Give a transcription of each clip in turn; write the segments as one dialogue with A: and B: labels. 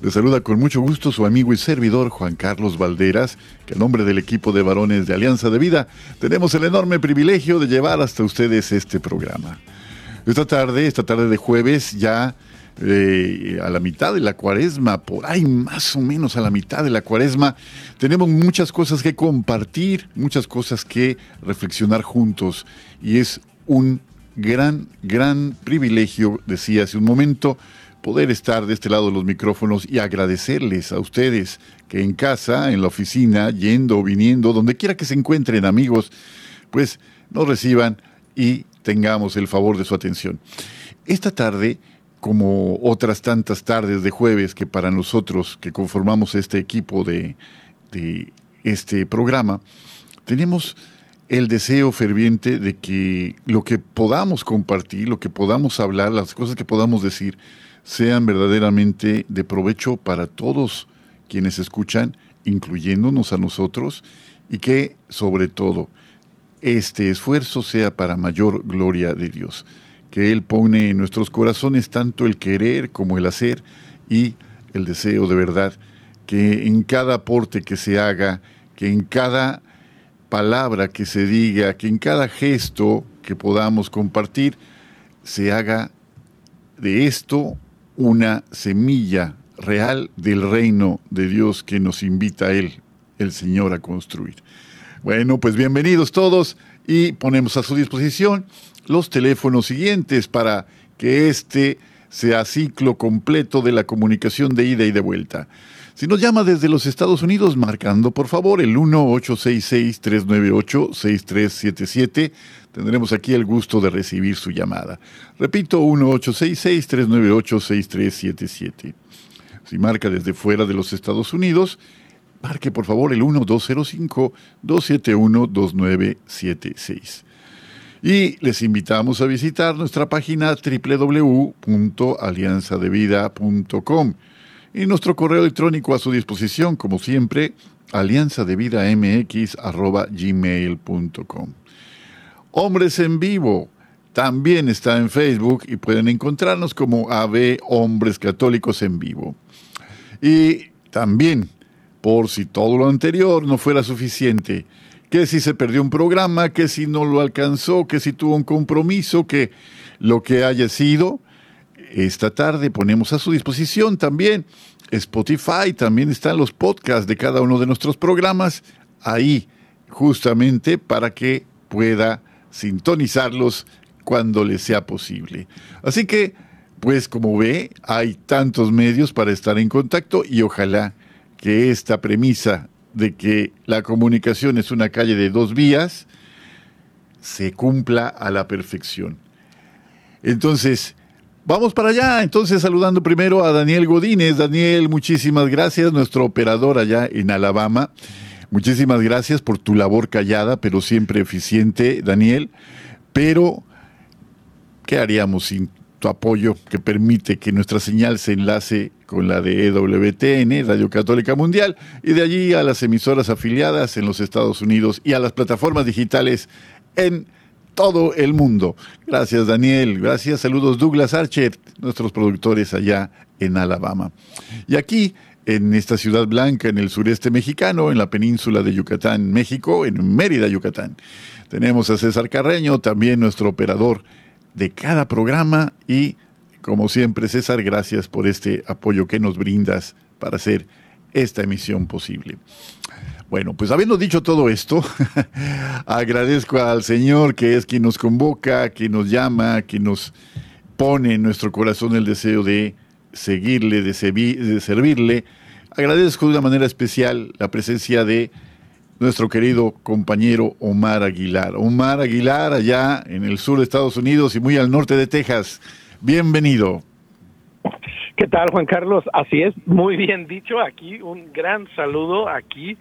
A: Les saluda con mucho gusto su amigo y servidor Juan Carlos Valderas, que en nombre del equipo de varones de Alianza de Vida tenemos el enorme privilegio de llevar hasta ustedes este programa. Esta tarde, esta tarde de jueves, ya eh, a la mitad de la cuaresma, por ahí más o menos a la mitad de la cuaresma, tenemos muchas cosas que compartir, muchas cosas que reflexionar juntos y es un gran, gran privilegio, decía hace un momento, poder estar de este lado de los micrófonos y agradecerles a ustedes que en casa, en la oficina, yendo o viniendo, donde quiera que se encuentren amigos, pues nos reciban y tengamos el favor de su atención. Esta tarde, como otras tantas tardes de jueves que para nosotros que conformamos este equipo de, de este programa, tenemos el deseo ferviente de que lo que podamos compartir, lo que podamos hablar, las cosas que podamos decir, sean verdaderamente de provecho para todos quienes escuchan, incluyéndonos a nosotros, y que, sobre todo, este esfuerzo sea para mayor gloria de Dios. Que Él pone en nuestros corazones tanto el querer como el hacer y el deseo de verdad, que en cada aporte que se haga, que en cada palabra que se diga, que en cada gesto que podamos compartir, se haga de esto una semilla real del reino de Dios que nos invita Él, el Señor, a construir. Bueno, pues bienvenidos todos y ponemos a su disposición los teléfonos siguientes para que este sea ciclo completo de la comunicación de ida y de vuelta. Si nos llama desde los Estados Unidos, marcando por favor el 1-866-398-6377, tendremos aquí el gusto de recibir su llamada. Repito, 1-866-398-6377. Si marca desde fuera de los Estados Unidos, marque por favor el 1-205-271-2976. Y les invitamos a visitar nuestra página www.alianzadevida.com y nuestro correo electrónico a su disposición, como siempre, alianzadevidamx.gmail.com. Hombres en Vivo también está en Facebook y pueden encontrarnos como AB Hombres Católicos en Vivo. Y también, por si todo lo anterior no fuera suficiente, que si se perdió un programa, que si no lo alcanzó, que si tuvo un compromiso, que lo que haya sido, esta tarde ponemos a su disposición también Spotify, también están los podcasts de cada uno de nuestros programas ahí, justamente para que pueda sintonizarlos cuando le sea posible. Así que, pues como ve, hay tantos medios para estar en contacto y ojalá que esta premisa de que la comunicación es una calle de dos vías se cumpla a la perfección. Entonces, Vamos para allá, entonces saludando primero a Daniel Godínez. Daniel, muchísimas gracias, nuestro operador allá en Alabama. Muchísimas gracias por tu labor callada, pero siempre eficiente, Daniel. Pero, ¿qué haríamos sin tu apoyo que permite que nuestra señal se enlace con la de EWTN, Radio Católica Mundial, y de allí a las emisoras afiliadas en los Estados Unidos y a las plataformas digitales en todo el mundo. Gracias Daniel, gracias, saludos Douglas Archer, nuestros productores allá en Alabama. Y aquí, en esta ciudad blanca, en el sureste mexicano, en la península de Yucatán, México, en Mérida, Yucatán. Tenemos a César Carreño, también nuestro operador de cada programa y, como siempre, César, gracias por este apoyo que nos brindas para hacer esta emisión posible. Bueno, pues habiendo dicho todo esto, agradezco al Señor que es quien nos convoca, quien nos llama, quien nos pone en nuestro corazón el deseo de seguirle, de, de servirle. Agradezco de una manera especial la presencia de nuestro querido compañero Omar Aguilar. Omar Aguilar, allá en el sur de Estados Unidos y muy al norte de Texas. Bienvenido.
B: ¿Qué tal, Juan Carlos? Así es, muy bien dicho. Aquí un gran saludo aquí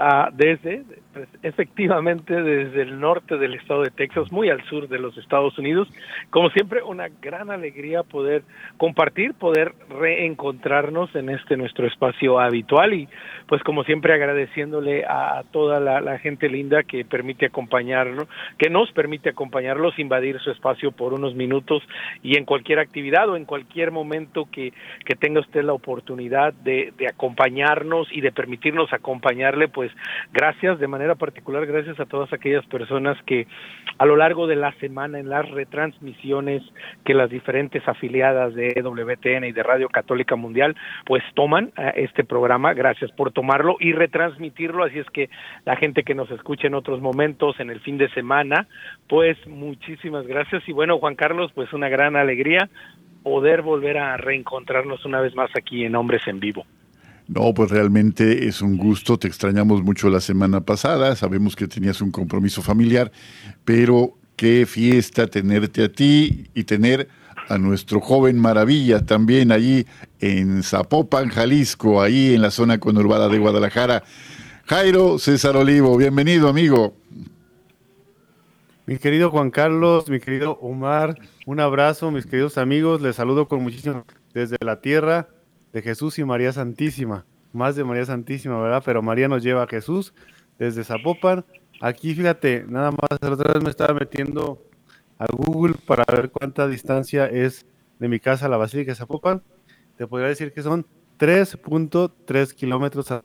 B: uh, desde pues, efectivamente desde el norte del estado de Texas, muy al sur de los Estados Unidos. Como siempre, una gran alegría poder compartir, poder reencontrarnos en este nuestro espacio habitual y pues como siempre agradeciéndole a toda la, gente linda que permite acompañarnos, que nos permite acompañarlos, invadir su espacio por unos minutos y en cualquier actividad o en cualquier momento que, que tenga usted la oportunidad de, de acompañarnos y de permitirnos acompañarle, pues gracias de manera particular gracias a todas aquellas personas que a lo largo de la semana en las retransmisiones que las diferentes afiliadas de WTN y de Radio Católica Mundial pues toman eh, este programa, gracias por tomarlo y retransmitirlo, así es que la gente que nos escucha en otros momentos, en el fin de semana, pues muchísimas gracias. Y bueno Juan Carlos, pues una gran alegría poder volver a reencontrarnos una vez más aquí en Hombres en Vivo.
A: No, pues realmente es un gusto, te extrañamos mucho la semana pasada, sabemos que tenías un compromiso familiar, pero qué fiesta tenerte a ti y tener a nuestro joven maravilla también allí en Zapopan, Jalisco, ahí en la zona conurbada de Guadalajara. Jairo César Olivo, bienvenido amigo.
C: Mi querido Juan Carlos, mi querido Omar, un abrazo, mis queridos amigos, les saludo con muchísimo desde la tierra de Jesús y María Santísima. Más de María Santísima, ¿verdad? Pero María nos lleva a Jesús desde Zapopan. Aquí, fíjate, nada más, la otra vez me estaba metiendo a Google para ver cuánta distancia es de mi casa a la Basílica de Zapopan. Te podría decir que son 3.3 kilómetros a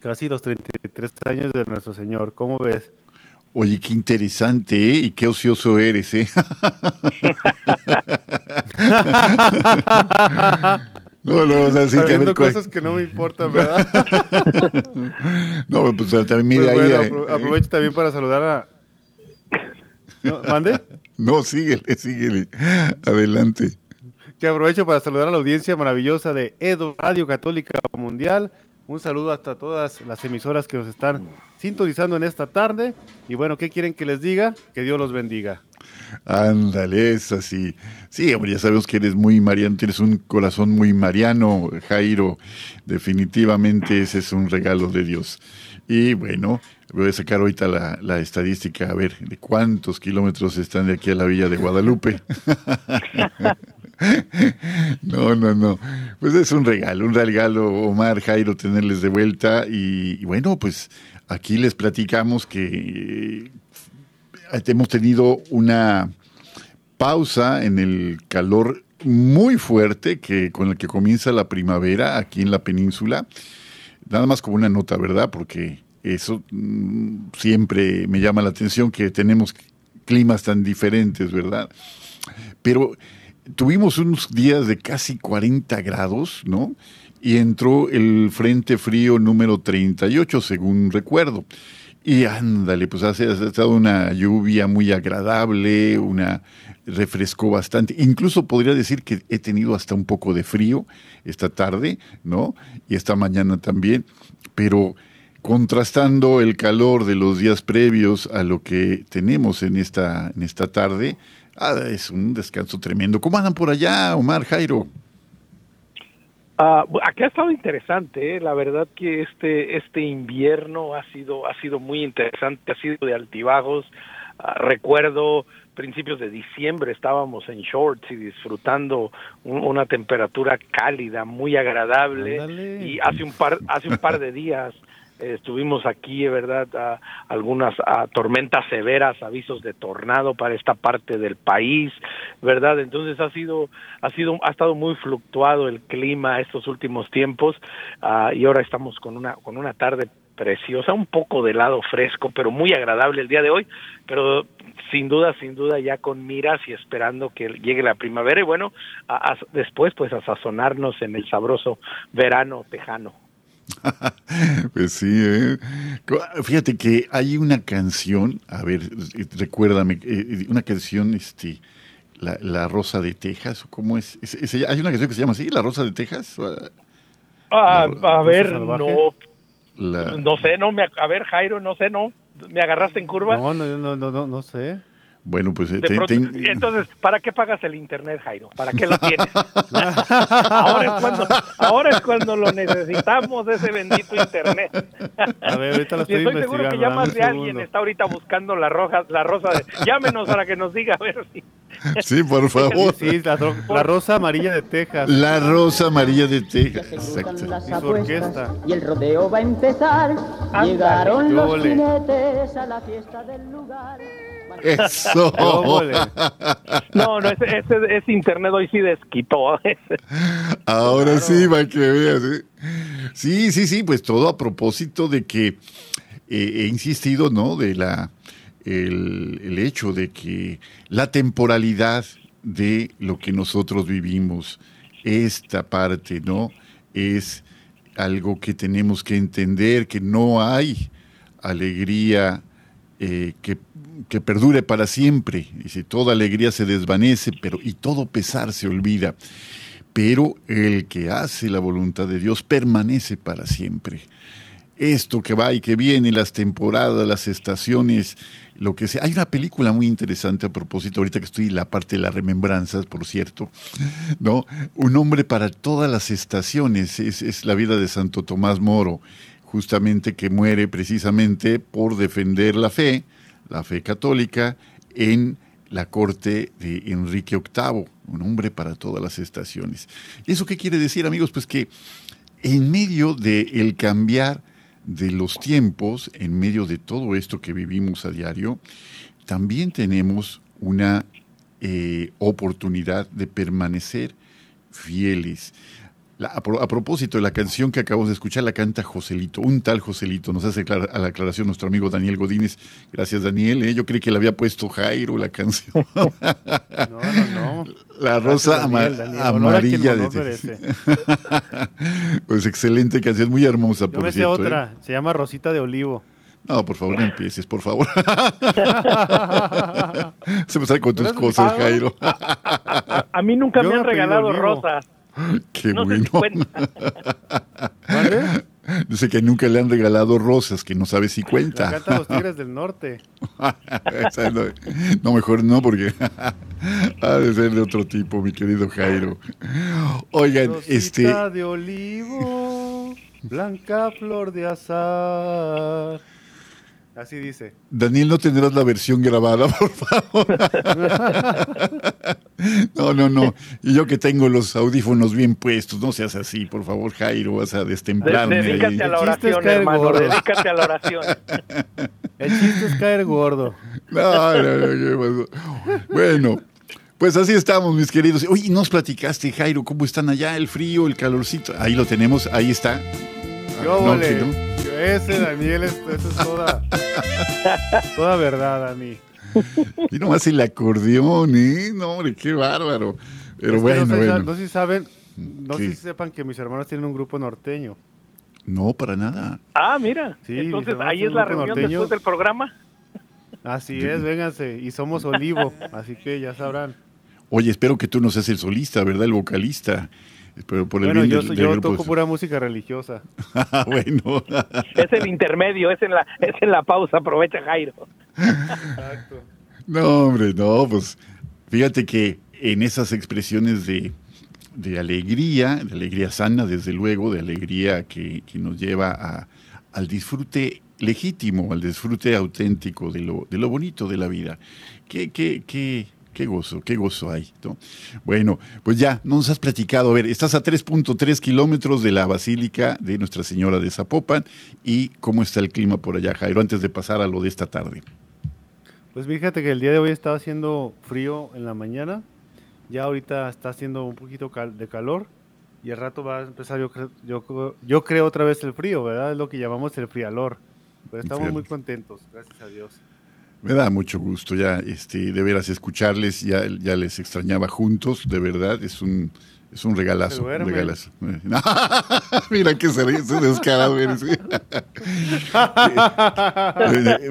C: casi los 33 años de nuestro Señor. ¿Cómo ves?
A: Oye, qué interesante, ¿eh? Y qué ocioso eres, ¿eh?
C: No, no, o sea, sí que ver cosas que no me importan, ¿verdad?
A: no, pues también mira pues
C: ahí. Eh, aprovecho también para saludar a. ¿No? ¿Mande?
A: No, síguele, síguele. Adelante.
C: Que aprovecho para saludar a la audiencia maravillosa de Edo Radio Católica Mundial. Un saludo hasta todas las emisoras que nos están sintonizando en esta tarde. Y bueno, ¿qué quieren que les diga? Que Dios los bendiga.
A: Ándale, es así. Sí, hombre, ya sabemos que eres muy mariano, tienes un corazón muy mariano, Jairo. Definitivamente ese es un regalo de Dios. Y bueno, voy a sacar ahorita la, estadística, a ver, de cuántos kilómetros están de aquí a la villa de Guadalupe. no, no, no. Pues es un regalo, un regalo, Omar, Jairo, tenerles de vuelta. y bueno, pues aquí les platicamos que hemos tenido una pausa en el calor muy fuerte que con el que comienza la primavera aquí en la península. Nada más como una nota, ¿verdad? Porque eso mm, siempre me llama la atención que tenemos climas tan diferentes, ¿verdad? Pero tuvimos unos días de casi 40 grados, ¿no? Y entró el Frente Frío número 38, según recuerdo. Y ándale, pues ha, estado una lluvia muy agradable, una refrescó bastante. Incluso podría decir que he tenido hasta un poco de frío esta tarde, ¿no? Y esta mañana también, pero contrastando el calor de los días previos a lo que tenemos en esta, en esta tarde, ah, es un descanso tremendo. ¿Cómo andan por allá, Omar Jairo?
B: Uh, aquí ha estado interesante, ¿eh? la verdad que este este invierno ha sido ha sido muy interesante, ha sido de altibajos. Uh, recuerdo principios de diciembre estábamos en shorts y disfrutando una temperatura cálida, muy agradable y hace un par hace un par de días estuvimos aquí, ¿verdad? A, algunas tormentas severas, avisos de tornado para esta parte del país, ¿verdad? Entonces ha sido, ha sido, ha estado muy fluctuado el clima estos últimos tiempos ah, y ahora estamos con una, con una tarde preciosa, un poco de lado fresco, pero muy agradable el día de hoy, pero sin duda, sin duda ya con miras y esperando que llegue la primavera y bueno, después pues a sazonarnos en el sabroso verano tejano.
A: pues sí, ¿eh? fíjate que hay una canción, a ver, recuérdame, eh, una canción este, la, la Rosa de Texas, ¿o ¿cómo es? Es- es- ¿Hay una canción que se llama así, La Rosa de Texas?
B: Ah,
A: La-
B: a ver, no,
A: La-
B: no sé, no me, a ver, Jairo, no sé, no, me agarraste en curva.
C: No, no, no, no, no, no sé.
A: Bueno, pues eh,
B: De
A: te-
B: pronto-
A: te-
B: entonces, ¿para qué pagas el internet, Jairo? ¿Para qué lo tienes? ahora, es cuando, ahora es cuando lo necesitamos, ese bendito internet.
C: A ver, ahorita lo
B: Y
C: estoy
B: estoy seguro que ya más de alguien está ahorita buscando la roja, la rosa de... Llámenos para que nos diga a ver si...
A: sí, por favor.
C: Sí, la, la rosa amarilla de Texas.
A: La Rosa Amarilla de Texas. Exacto.
D: las
C: Y su
D: apuestas
C: orquesta.
D: y el rodeo va a empezar. Llegaron los jinetes a la fiesta del lugar.
A: Eso.
B: No, no, ese, ese, ese internet hoy sí desquitó.
A: Ahora sí, para que veas. Sí, sí, sí, pues todo a propósito de que eh, he insistido, ¿no? De la el, el hecho de que la temporalidad de lo que nosotros vivimos, esta parte, ¿no? Es algo que tenemos que entender, que no hay alegría eh, que, que perdure para siempre. Dice, toda alegría se desvanece, pero y todo pesar se olvida. Pero el que hace la voluntad de Dios permanece para siempre. Esto que va y que viene, las temporadas, las estaciones, lo que sea. Hay una película muy interesante a propósito, ahorita que estoy en la parte de las remembranzas, por cierto, ¿no? Un hombre para todas las estaciones, es, es la vida de Santo Tomás Moro, justamente que muere precisamente por defender la fe, la fe católica, en la corte de Enrique VIII, un hombre para todas las estaciones. ¿Eso qué quiere decir, amigos? Pues que en medio del el cambiar de los tiempos, en medio de todo esto que vivimos a diario, también tenemos una eh, oportunidad de permanecer fieles. La- a, pro- a propósito de la canción que acabamos de escuchar, la canta Joselito, un tal Joselito, nos hace clara- a la aclaración nuestro amigo Daniel Godínez. Gracias, Daniel. ¿eh? Yo creí que le había puesto Jairo la canción.
C: No, no, no.
A: La rosa
C: Daniel, a
A: amarilla
C: honor
A: de. Pues excelente canción, muy hermosa,
C: Yo
A: por
C: me sé
A: cierto. ¿eh?
C: otra, se llama Rosita de Olivo.
A: No, por favor, no empieces, por favor. Se me sale con tus cosas, Jairo.
B: A mí nunca
C: Yo
B: me han regalado rosas.
A: Qué
B: No se
A: bueno.
B: cuenta.
C: ¿Vale?
A: Dice que nunca le han regalado rosas, que no sabe si cuenta.
C: cantan los Tigres del Norte.
A: No, mejor no, porque ha de ser de otro tipo, mi querido Jairo. Oigan,
C: Rosita
A: este,
C: de olivo, blanca flor de azar. Así dice.
A: Daniel, ¿no tendrás la versión grabada, por favor? No, no, no. Y yo que tengo los audífonos bien puestos, no seas así, por favor, Jairo, vas a
B: De-
A: destemplarme. ahí.
B: dedícate a la oración, hermano.
C: gordo.
B: Dedícate a la oración.
C: El chiste es caer gordo.
A: No, no, no, ¿qué pasó? Bueno, pues así estamos, mis queridos. Oye, nos platicaste, Jairo, ¿cómo están allá? El frío, el calorcito. Ahí lo tenemos, ahí está.
C: Yo,
A: No.
C: Ese Daniel, es- eso es toda, toda verdad, Dani.
A: Y nomás el acordeón, ¿eh? No, hombre, qué bárbaro. Pero
C: Es
A: bueno,
C: no, sé,
A: bueno.
C: no sé si saben, no
A: ¿Qué?
C: sé si sepan que mis hermanos tienen un grupo norteño.
A: No, para nada.
B: Ah, mira.
C: Sí,
B: Entonces, ahí es la reunión
C: norteño.
B: después del programa.
C: Así es, vénganse. Y somos Olivo, así que ya sabrán.
A: Oye, espero que tú no seas el solista, ¿verdad? El vocalista. Espero por el
C: Bueno, yo,
A: del-
C: soy-
A: del
C: yo
A: grupo.
C: toco pura música religiosa.
A: Ah, bueno.
B: Es el intermedio, es en la, es en la pausa. Aprovecha, Jairo.
C: Exacto.
A: No, hombre, no, pues fíjate que en esas expresiones de, de alegría, de alegría sana, desde luego, de alegría que, que nos lleva a- al disfrute legítimo, al disfrute auténtico de lo, de lo bonito de la vida. Qué, qué, qué, qué gozo, qué gozo hay. ¿no? Bueno, pues ya, nos has platicado. A ver, estás a 3.3 kilómetros de la Basílica de Nuestra Señora de Zapopan. ¿Y cómo está el clima por allá, Jairo, antes de pasar a lo de esta tarde?
C: Pues fíjate que el día de hoy estaba haciendo frío en la mañana. Ya ahorita está haciendo un poquito cal- de calor. Y al rato va a empezar, yo, creo- yo, yo creo otra vez el frío, ¿verdad? Es lo que llamamos el frialor. Pero estamos muy contentos, gracias a Dios.
A: Me da mucho gusto ya, este, de veras escucharles, ya, ya les extrañaba juntos, de verdad, es un, es un regalazo. Un regalazo. Mira que se, se descarado eres. miren,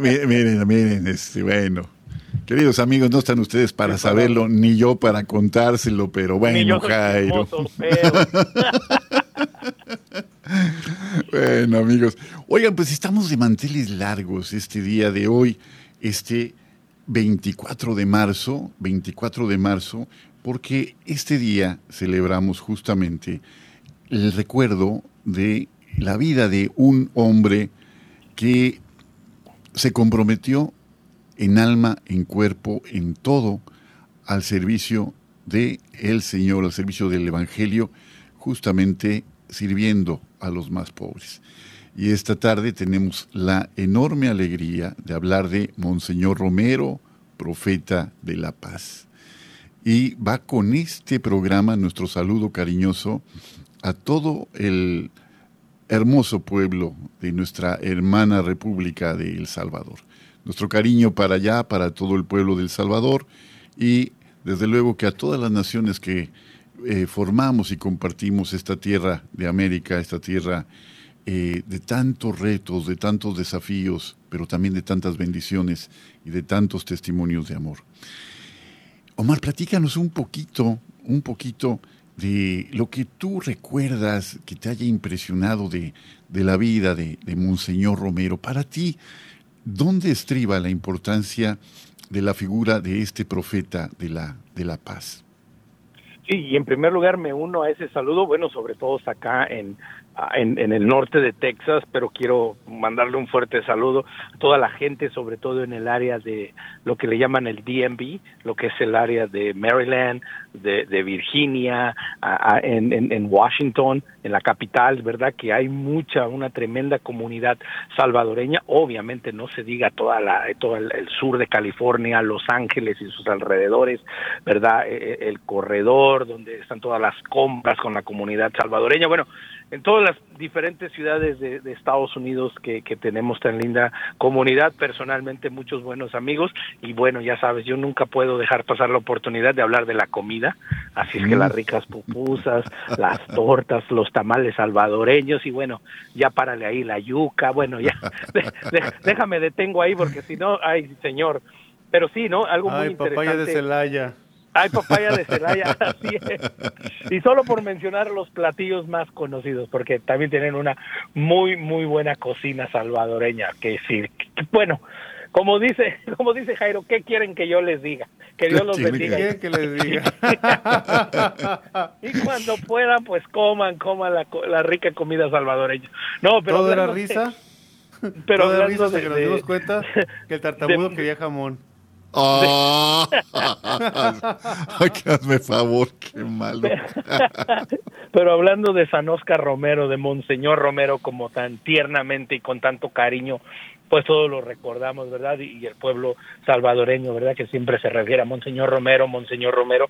A: miren, miren, este, bueno, Queridos amigos, no están ustedes para saberlo, ni yo para contárselo, pero bueno, Jairo. bueno, amigos. Oigan, pues estamos de manteles largos este día de hoy, este 24 de marzo, 24 de marzo, porque este día celebramos justamente el recuerdo de la vida de un hombre que se comprometió en alma, en cuerpo, en todo al servicio de el Señor, al servicio del Evangelio, justamente sirviendo a los más pobres. Y esta tarde tenemos la enorme alegría de hablar de Monseñor Romero, profeta de la paz. Y va con este programa nuestro saludo cariñoso a todo el hermoso pueblo de nuestra hermana República de El Salvador. Nuestro cariño para allá, para todo el pueblo del Salvador y desde luego que a todas las naciones que eh, formamos y compartimos esta tierra de América, esta tierra eh, de tantos retos, de tantos desafíos, pero también de tantas bendiciones y de tantos testimonios de amor. Omar, platícanos un poquito, un poquito de lo que tú recuerdas que te haya impresionado de, la vida de, de, Monseñor Romero. Para ti, ¿dónde estriba la importancia de la figura de este profeta de la, de la paz?
B: Sí, y en primer lugar me uno a ese saludo, bueno, sobre todo acá en, en, en, el norte de Texas, pero quiero mandarle un fuerte saludo a toda la gente, sobre todo en el área de lo que le llaman el DMV, lo que es el área de Maryland, de, Virginia, en, en, Washington, en la capital, ¿verdad? Que hay mucha, una tremenda comunidad salvadoreña, obviamente no se diga toda la, todo el, sur de California, Los Ángeles y sus alrededores, ¿verdad? E, e, el corredor, donde están todas las compras con la comunidad salvadoreña, bueno, en todas las diferentes ciudades de, Estados Unidos que, tenemos tan linda comunidad, personalmente muchos buenos amigos y bueno, ya sabes, yo nunca puedo dejar pasar la oportunidad de hablar de la comida, así es que las mm. ricas pupusas, las tortas, los tamales salvadoreños y bueno, ya párale ahí la yuca, bueno, ya, déjame detengo ahí porque si no, ay señor, pero sí, ¿no? Algo muy interesante.
C: papaya de Celaya.
B: Hay papaya de Celaya, así es. Y solo por mencionar los platillos más conocidos, porque también tienen una muy, muy buena cocina salvadoreña, que sí, bueno, como dice, como dice Jairo, ¿qué quieren que yo les diga? Que Dios los bendiga.
C: ¿Qué que les diga?
B: y cuando puedan, pues coman, coman la, la rica comida salvadoreña. No, pero
C: ¿Todo era risa?
B: Pero ¿Todo risa
C: de, que nos dimos cuenta que el tartamudo quería jamón.
A: Oh. hazme favor, qué malo.
B: Pero hablando de San Oscar Romero, de Monseñor Romero, como tan tiernamente y con tanto cariño, pues todos lo recordamos, ¿verdad? Y, el pueblo salvadoreño, ¿verdad? Que siempre se refiere a Monseñor Romero, Monseñor Romero.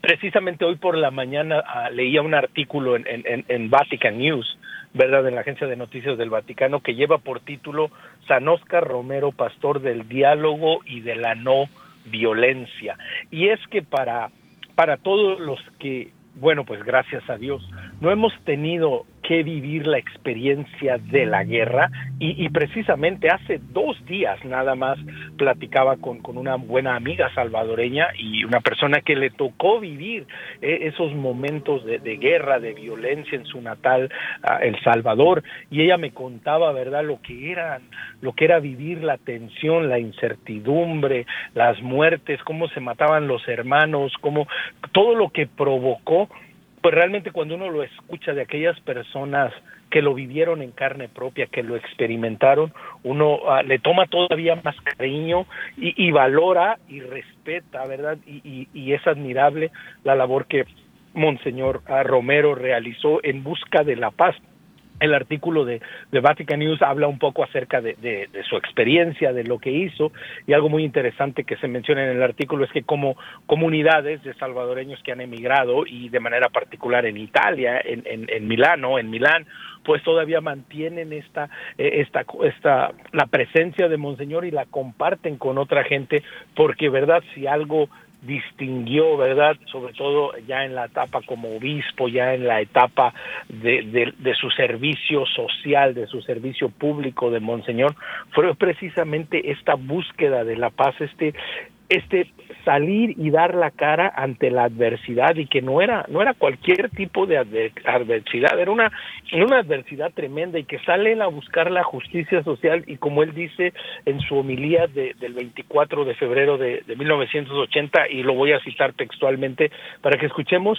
B: Precisamente hoy por la mañana ah, leía un artículo en, Vatican News ¿verdad?, en la Agencia de Noticias del Vaticano, que lleva por título San Oscar Romero, pastor del diálogo y de la no violencia. Y es que para, para todos los que, bueno, pues gracias a Dios, no hemos tenido que vivir la experiencia de la guerra y, precisamente hace dos días nada más platicaba con, con, una buena amiga salvadoreña y una persona que le tocó vivir eh, esos momentos de, guerra, de violencia en su natal El Salvador y ella me contaba, ¿verdad?, lo que era, lo que era vivir la tensión, la incertidumbre, las muertes, cómo se mataban los hermanos, cómo todo lo que provocó pues realmente cuando uno lo escucha de aquellas personas que lo vivieron en carne propia, que lo experimentaron, uno ah, le toma todavía más cariño y, valora y respeta, ¿verdad? Y, y, es admirable la labor que Monseñor ah, Romero realizó en busca de la paz el artículo de, de, Vatican News habla un poco acerca de, su experiencia, de lo que hizo, y algo muy interesante que se menciona en el artículo es que como comunidades de salvadoreños que han emigrado, y de manera particular en Italia, en, en, en Milano, en Milán, pues todavía mantienen esta, eh, esta, esta, la presencia de Monseñor y la comparten con otra gente, porque verdad, si algo distinguió, ¿verdad? Sobre todo ya en la etapa como obispo, ya en la etapa de, de, su servicio social, de su servicio público de Monseñor, fue precisamente esta búsqueda de la paz, este este salir y dar la cara ante la adversidad y que no era no era cualquier tipo de adversidad era una una adversidad tremenda y que sale a buscar la justicia social y como él dice en su homilía del 24 de febrero de, de 1980 y lo voy a citar textualmente para que escuchemos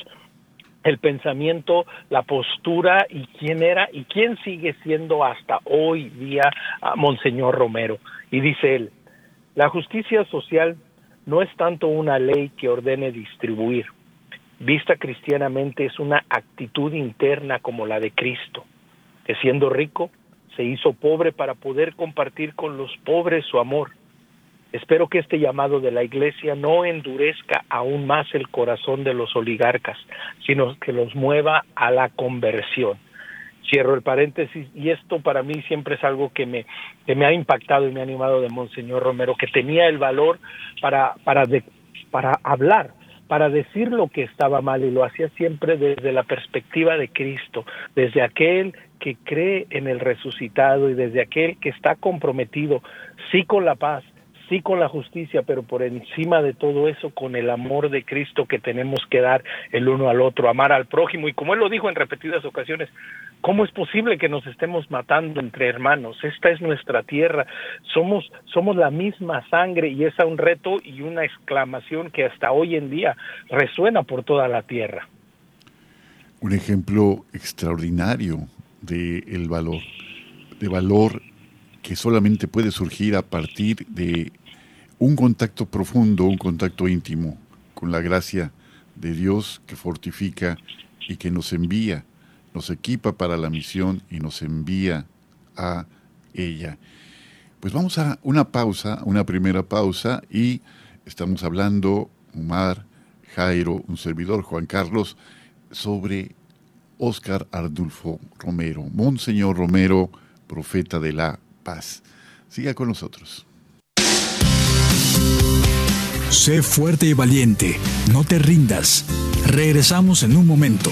B: el pensamiento, la postura y quién era y quién sigue siendo hasta hoy día a Monseñor Romero. Y dice él, la justicia social no es tanto una ley que ordene distribuir. Vista cristianamente es una actitud interna como la de Cristo, que siendo rico se hizo pobre para poder compartir con los pobres su amor. Espero que este llamado de la Iglesia no endurezca aún más el corazón de los oligarcas, sino que los mueva a la conversión cierro el paréntesis y esto para mí siempre es algo que me que me ha impactado y me ha animado de Monseñor Romero que tenía el valor para para para hablar para decir lo que estaba mal y lo hacía siempre desde la perspectiva de Cristo, desde aquel que cree en el resucitado y desde aquel que está comprometido sí con la paz, sí con la justicia, pero por encima de todo eso con el amor de Cristo que tenemos que dar el uno al otro, amar al prójimo. Y como él lo dijo en repetidas ocasiones, ¿cómo es posible que nos estemos matando entre hermanos? Esta es nuestra tierra, somos, somos la misma sangre y es un reto y una exclamación que hasta hoy en día resuena por toda la tierra.
A: Un ejemplo extraordinario de el valor, de valor que solamente puede surgir a partir de un contacto profundo, un contacto íntimo con la gracia de Dios que fortifica y que nos envía, nos equipa para la misión y nos envía a ella. Pues vamos a una pausa, una primera pausa y estamos hablando, Omar, Jairo, un servidor, Juan Carlos, sobre Óscar Ardulfo Romero, Monseñor Romero, profeta de la paz. Siga con nosotros.
E: Sé fuerte y valiente, no te rindas. Regresamos en un momento.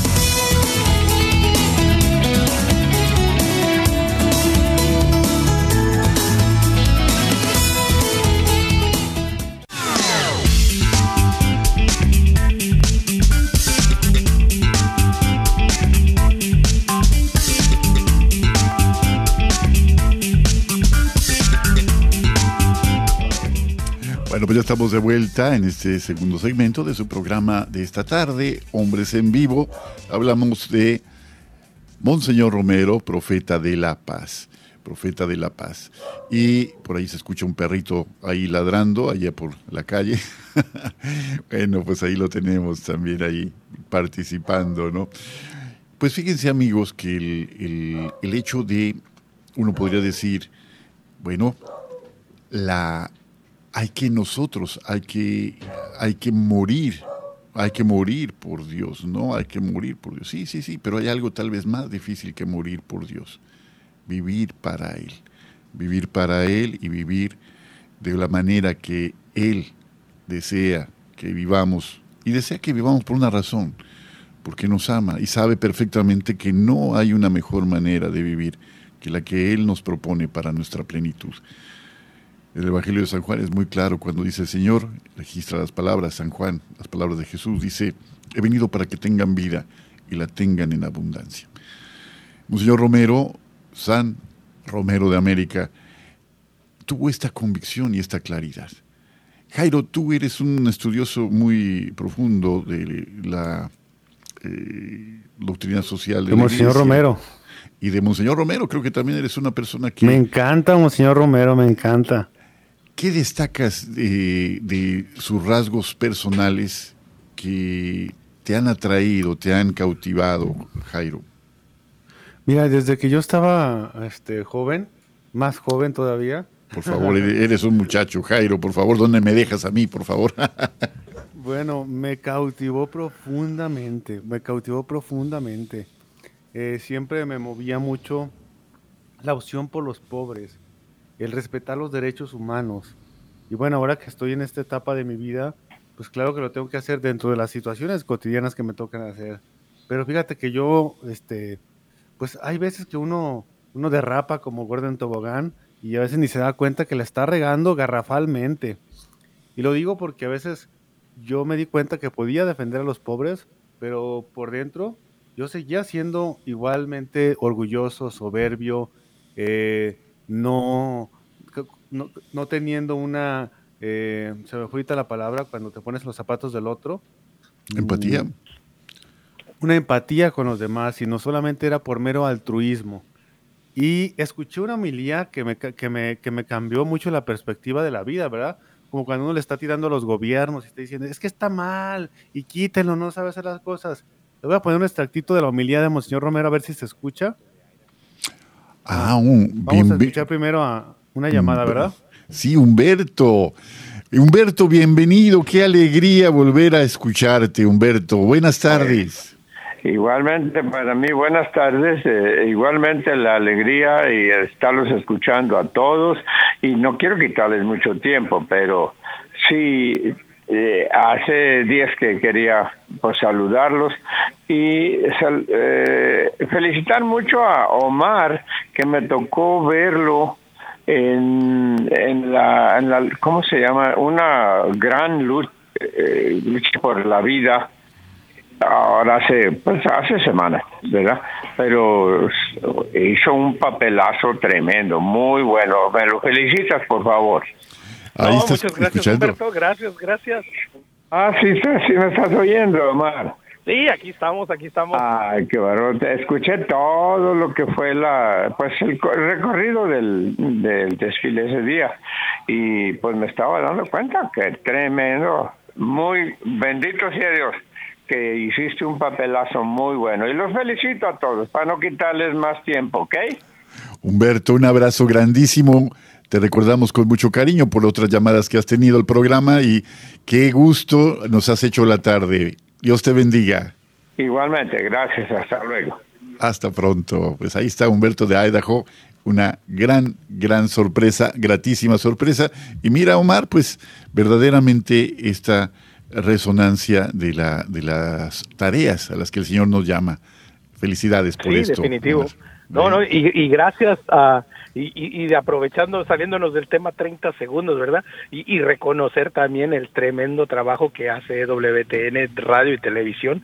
A: Pues ya estamos de vuelta en este segundo segmento de su programa de esta tarde, Hombres en Vivo. Hablamos de Monseñor Romero, profeta de la paz. Profeta de la paz. Y por ahí se escucha un perrito ahí ladrando, allá por la calle. bueno, pues ahí lo tenemos también ahí participando, ¿no? Pues fíjense amigos que el, el hecho de, uno podría decir, bueno, la hay que nosotros, hay que, hay que morir, hay que morir por Dios, ¿no? Hay que morir por Dios. Sí, sí, sí, pero hay algo tal vez más difícil que morir por Dios. Vivir para Él. Vivir para Él y vivir de la manera que Él desea que vivamos. Y desea que vivamos por una razón, porque nos ama y sabe perfectamente que no hay una mejor manera de vivir que la que Él nos propone para nuestra plenitud. El Evangelio de San Juan es muy claro cuando dice el Señor, registra las palabras, San Juan, las palabras de Jesús, dice, he venido para que tengan vida y la tengan en abundancia. Monseñor Romero, San Romero de América, tuvo esta convicción y esta claridad. Jairo, tú eres un estudioso muy profundo de la eh, doctrina social
C: de, Monseñor Romero.
A: Y de Monseñor Romero, creo que también eres una persona que...
C: Me encanta, Monseñor Romero, me encanta.
A: ¿Qué destacas de, sus rasgos personales que te han atraído, te han cautivado, Jairo?
C: Mira, desde que yo estaba este, joven, más joven todavía.
A: Por favor, eres un muchacho, Jairo, por favor, ¿dónde me dejas a mí, por favor?
C: bueno, me cautivó profundamente, me cautivó profundamente. Eh, siempre me movía mucho la opción por los pobres, el respetar los derechos humanos. Y bueno, ahora que estoy en esta etapa de mi vida, pues claro que lo tengo que hacer dentro de las situaciones cotidianas que me tocan hacer. Pero fíjate que yo, este, pues hay veces que uno, uno derrapa como Gordon Tobogán y a veces ni se da cuenta que la está regando garrafalmente. Y lo digo porque a veces yo me di cuenta que podía defender a los pobres, pero por dentro yo seguía siendo igualmente orgulloso, soberbio, eh, no, no, teniendo una, eh, se me fue la palabra, cuando te pones los zapatos del otro.
A: Empatía. Mm,
C: una empatía con los demás y no solamente era por mero altruismo. Y escuché una homilía que me, que me, que me cambió mucho la perspectiva de la vida, ¿verdad? Como cuando uno le está tirando a los gobiernos y está diciendo, es que está mal y quítenlo, no sabe hacer las cosas. Le voy a poner un extractito de la homilía de Monseñor Romero a ver si se escucha.
A: Ah, un,
C: Vamos a escuchar primero a una llamada, ¿verdad?
A: Sí, Humberto. Humberto, bienvenido. Qué alegría volver a escucharte, Humberto. Buenas tardes.
F: Igualmente para mí, buenas tardes. Eh, igualmente la alegría y estarlos escuchando a todos. Y no quiero quitarles mucho tiempo, pero sí, eh, hace días que quería pues, saludarlos y eh, felicitar mucho a Omar, que me tocó verlo en, en, la, en la, ¿cómo se llama? Una gran lucha, lucha por la vida ahora hace, pues hace semanas, ¿verdad? Pero hizo un papelazo tremendo, muy bueno. Me lo felicitas, por favor.
B: Ahí muchas gracias, Humberto. Gracias, gracias.
F: Ah, sí, sí, me estás oyendo, Omar.
B: Sí, aquí estamos, aquí estamos.
F: Ay, qué barro. Escuché todo lo que fue la, pues el recorrido del, del desfile ese día y pues me estaba dando cuenta que tremendo, muy bendito sea Dios que hiciste un papelazo muy bueno y los felicito a todos para no quitarles más tiempo, ¿ok?
A: Humberto, un abrazo grandísimo. Te recordamos con mucho cariño por otras llamadas que has tenido al programa y qué gusto nos has hecho la tarde. Dios te bendiga.
F: Igualmente, gracias, hasta luego.
A: Hasta pronto. Pues ahí está Humberto de Idaho, una gran, gran sorpresa, gratísima sorpresa. Y mira, Omar, pues verdaderamente esta resonancia de, la, de las tareas a las que el Señor nos llama. Felicidades por
B: sí,
A: esto.
B: definitivo. No, no, y, gracias a, y, y, aprovechando, saliéndonos del tema 30 segundos, ¿verdad? Y, y reconocer también el tremendo trabajo que hace WTN Radio y Televisión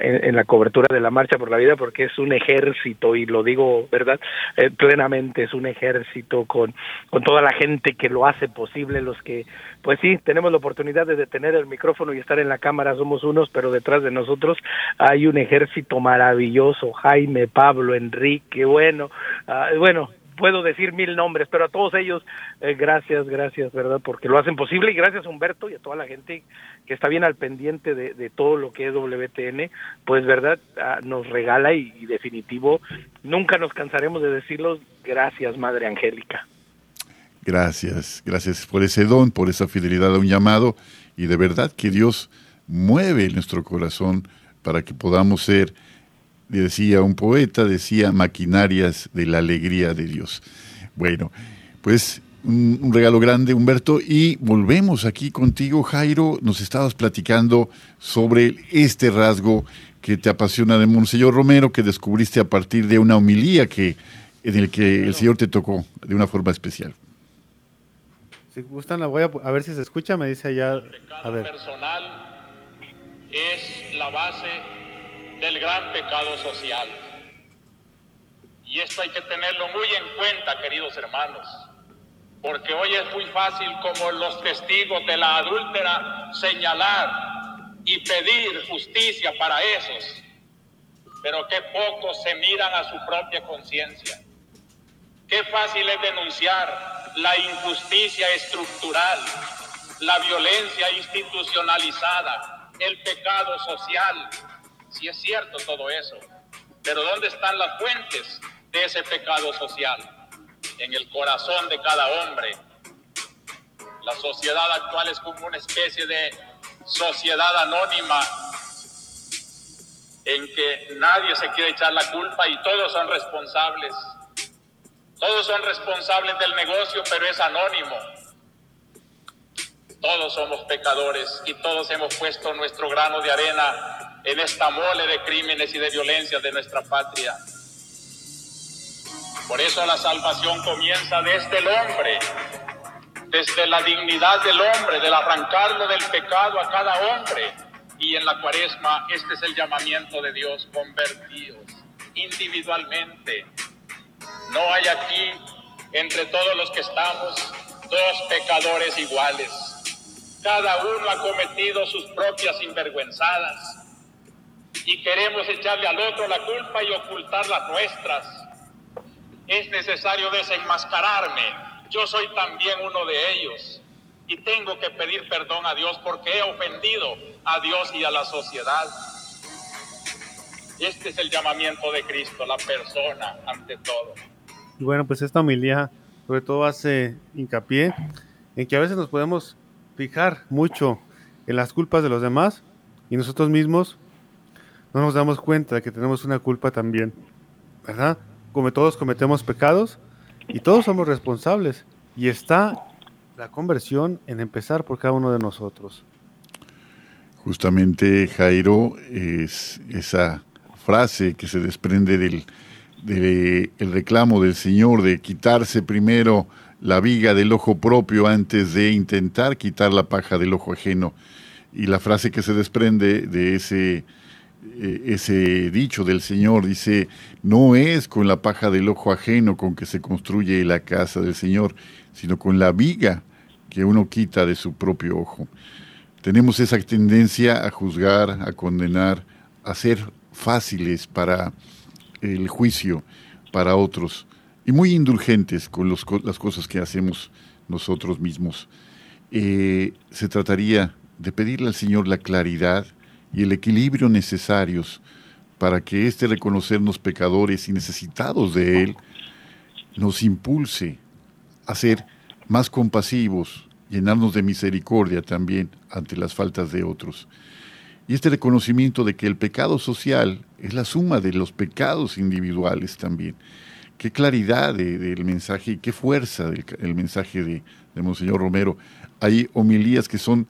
B: en, la cobertura de la Marcha por la Vida porque es un ejército, y lo digo, ¿verdad? Eh, plenamente es un ejército con, con toda la gente que lo hace posible, los que, pues sí, tenemos la oportunidad de detener el micrófono y estar en la cámara, somos unos, pero detrás de nosotros hay un ejército maravilloso, Jaime, Pablo, Enrique, bueno, ah, bueno, puedo decir mil nombres, pero a todos ellos, eh, gracias, gracias, ¿verdad? Porque lo hacen posible y gracias a Humberto y a toda la gente que está bien al pendiente de, todo lo que es WTN, pues, ¿verdad? Ah, nos regala y, definitivo, nunca nos cansaremos de decirlos, gracias, Madre Angélica.
A: Gracias, gracias por ese don, por esa fidelidad a un llamado y de verdad que Dios mueve nuestro corazón para que podamos ser decía un poeta, decía maquinarias de la alegría de Dios. Bueno, pues un, regalo grande, Humberto, y volvemos aquí contigo, Jairo. Nos estabas platicando sobre este rasgo que te apasiona de Monseñor Romero, que descubriste a partir de una homilía que, en el que el Señor te tocó de una forma especial.
C: Si gustan, la voy a, a ver si se escucha, me dice allá. A ver.
G: personal es la base del gran pecado social. Y esto hay que tenerlo muy en cuenta, queridos hermanos. porque hoy es muy fácil como los testigos de la adúltera señalar y pedir justicia para esos, pero qué pocos se miran a su propia conciencia. Qué fácil es denunciar la injusticia estructural, la violencia institucionalizada, el pecado social. Si es cierto todo eso, pero ¿dónde están las fuentes de ese pecado social? en el corazón de cada hombre. La sociedad actual es como una especie de sociedad anónima en que nadie se quiere echar la culpa y todos son responsables. Todos son responsables del negocio, pero es anónimo. Todos somos pecadores y todos hemos puesto nuestro grano de arena en esta mole de crímenes y de violencia de nuestra patria. Por eso la salvación comienza desde el hombre, desde la dignidad del hombre, del arrancarlo del pecado a cada hombre. Y en la cuaresma este es el llamamiento de Dios, convertidos individualmente. No hay aquí entre todos los que estamos dos pecadores iguales. Cada uno ha cometido sus propias sinvergüenzadas y queremos echarle al otro la culpa y ocultar las nuestras es necesario desenmascararme. Yo soy también uno de ellos y tengo que pedir perdón a Dios porque he ofendido a Dios y a la sociedad. Este es el llamamiento de Cristo, la persona ante todo.
C: Y bueno, pues esta homilía sobre todo hace hincapié en que a veces nos podemos fijar mucho en las culpas de los demás y nosotros mismos no nos damos cuenta de que tenemos una culpa también, ¿verdad? como todos cometemos pecados y todos somos responsables. Y está la conversión en empezar por cada uno de nosotros.
A: Justamente, Jairo, es esa frase que se desprende del, el reclamo del Señor de quitarse primero la viga del ojo propio antes de intentar quitar la paja del ojo ajeno. Y la frase que se desprende de ese ese dicho del Señor, dice, no es con la paja del ojo ajeno con que se construye la casa del Señor, sino con la viga que uno quita de su propio ojo. Tenemos esa tendencia a juzgar, a condenar, a ser fáciles para el juicio para otros y muy indulgentes con las cosas que hacemos nosotros mismos. Eh, se trataría de pedirle al Señor la claridad, y el equilibrio necesarios para que este reconocernos pecadores y necesitados de Él nos impulse a ser más compasivos, llenarnos de misericordia también ante las faltas de otros. Y este reconocimiento de que el pecado social es la suma de los pecados individuales también. Qué claridad del mensaje y qué fuerza del mensaje de, de Monseñor Romero. Hay homilías que son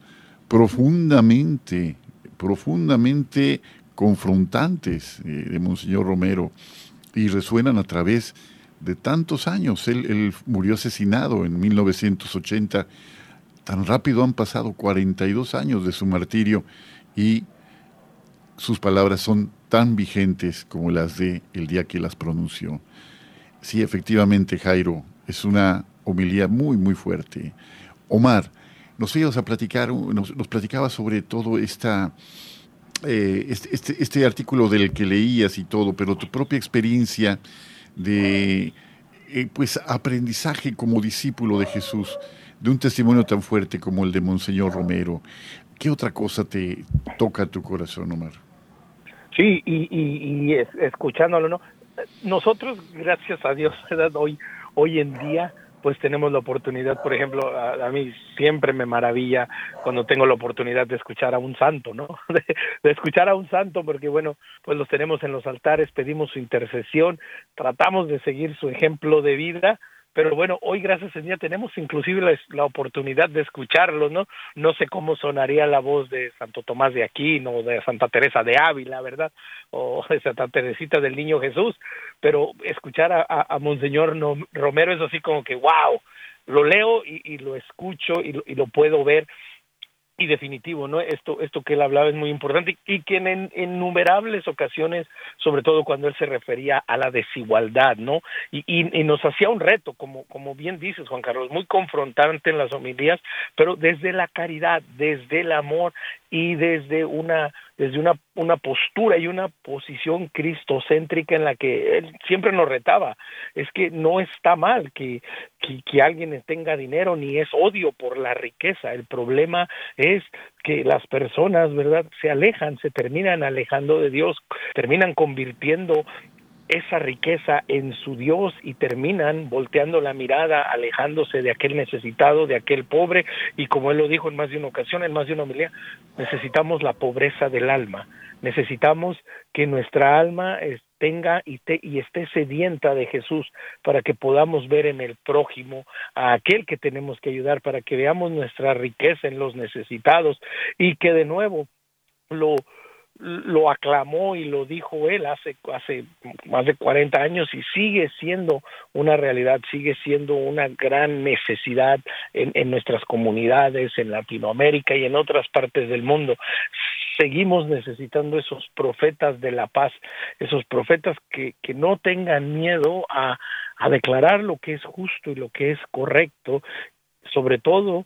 A: profundamente profundamente confrontantes eh, de Monseñor Romero y resuenan a través de tantos años. Él, murió asesinado en 1980. Tan rápido han pasado 42 años de su martirio y sus palabras son tan vigentes como las de el día que las pronunció. Sí, efectivamente, Jairo, es una homilía muy, muy fuerte. Omar, nos ibas a platicar, nos, platicaba sobre todo esta, eh, este, este, este, artículo del que leías y todo, pero tu propia experiencia de eh, pues aprendizaje como discípulo de Jesús, de un testimonio tan fuerte como el de Monseñor Romero. ¿Qué otra cosa te toca tu corazón, Omar?
B: Sí, y, escuchándolo, ¿no? Nosotros, gracias a Dios. Hoy, hoy en día pues tenemos la oportunidad, por ejemplo, a, mí siempre me maravilla cuando tengo la oportunidad de escuchar a un santo, ¿no? De, escuchar a un santo, porque bueno, pues los tenemos en los altares, pedimos su intercesión, tratamos de seguir su ejemplo de vida, pero bueno, hoy gracias a Dios tenemos inclusive la, oportunidad de escucharlo, ¿no? No sé cómo sonaría la voz de Santo Tomás de Aquino, de Santa Teresa de Ávila, ¿verdad? O de Santa Teresita del Niño Jesús, pero escuchar a, a, Monseñor Romero es así como que, wow, lo leo y, lo escucho y lo, puedo ver y definitivo, ¿no? Esto, esto que él hablaba es muy importante y que en, innumerables ocasiones, sobre todo cuando él se refería a la desigualdad, ¿no? Y, y, nos hacía un reto, como, como bien dices, Juan Carlos, muy confrontante en las homilías, pero desde la caridad, desde el amor y desde una desde una, una postura y una posición cristocéntrica en la que él siempre nos retaba. Es que no está mal que, que, que, alguien tenga dinero, ni es odio por la riqueza. El problema es que las personas, ¿verdad?, se alejan, se terminan alejando de Dios, terminan convirtiendo esa riqueza en su Dios y terminan volteando la mirada, alejándose de aquel necesitado, de aquel pobre, y como él lo dijo en más de una ocasión, en más de una homilía, necesitamos la pobreza del alma, necesitamos que nuestra alma tenga y, y esté sedienta de Jesús para que podamos ver en el prójimo a aquel que tenemos que ayudar, para que veamos nuestra riqueza en los necesitados y que de nuevo lo, lo aclamó y lo dijo él hace, hace más de 40 años y sigue siendo una realidad, sigue siendo una gran necesidad en, en nuestras comunidades, en Latinoamérica y en otras partes del mundo. Seguimos necesitando esos profetas de la paz, esos profetas que, que no tengan miedo a, a declarar lo que es justo y lo que es correcto, sobre todo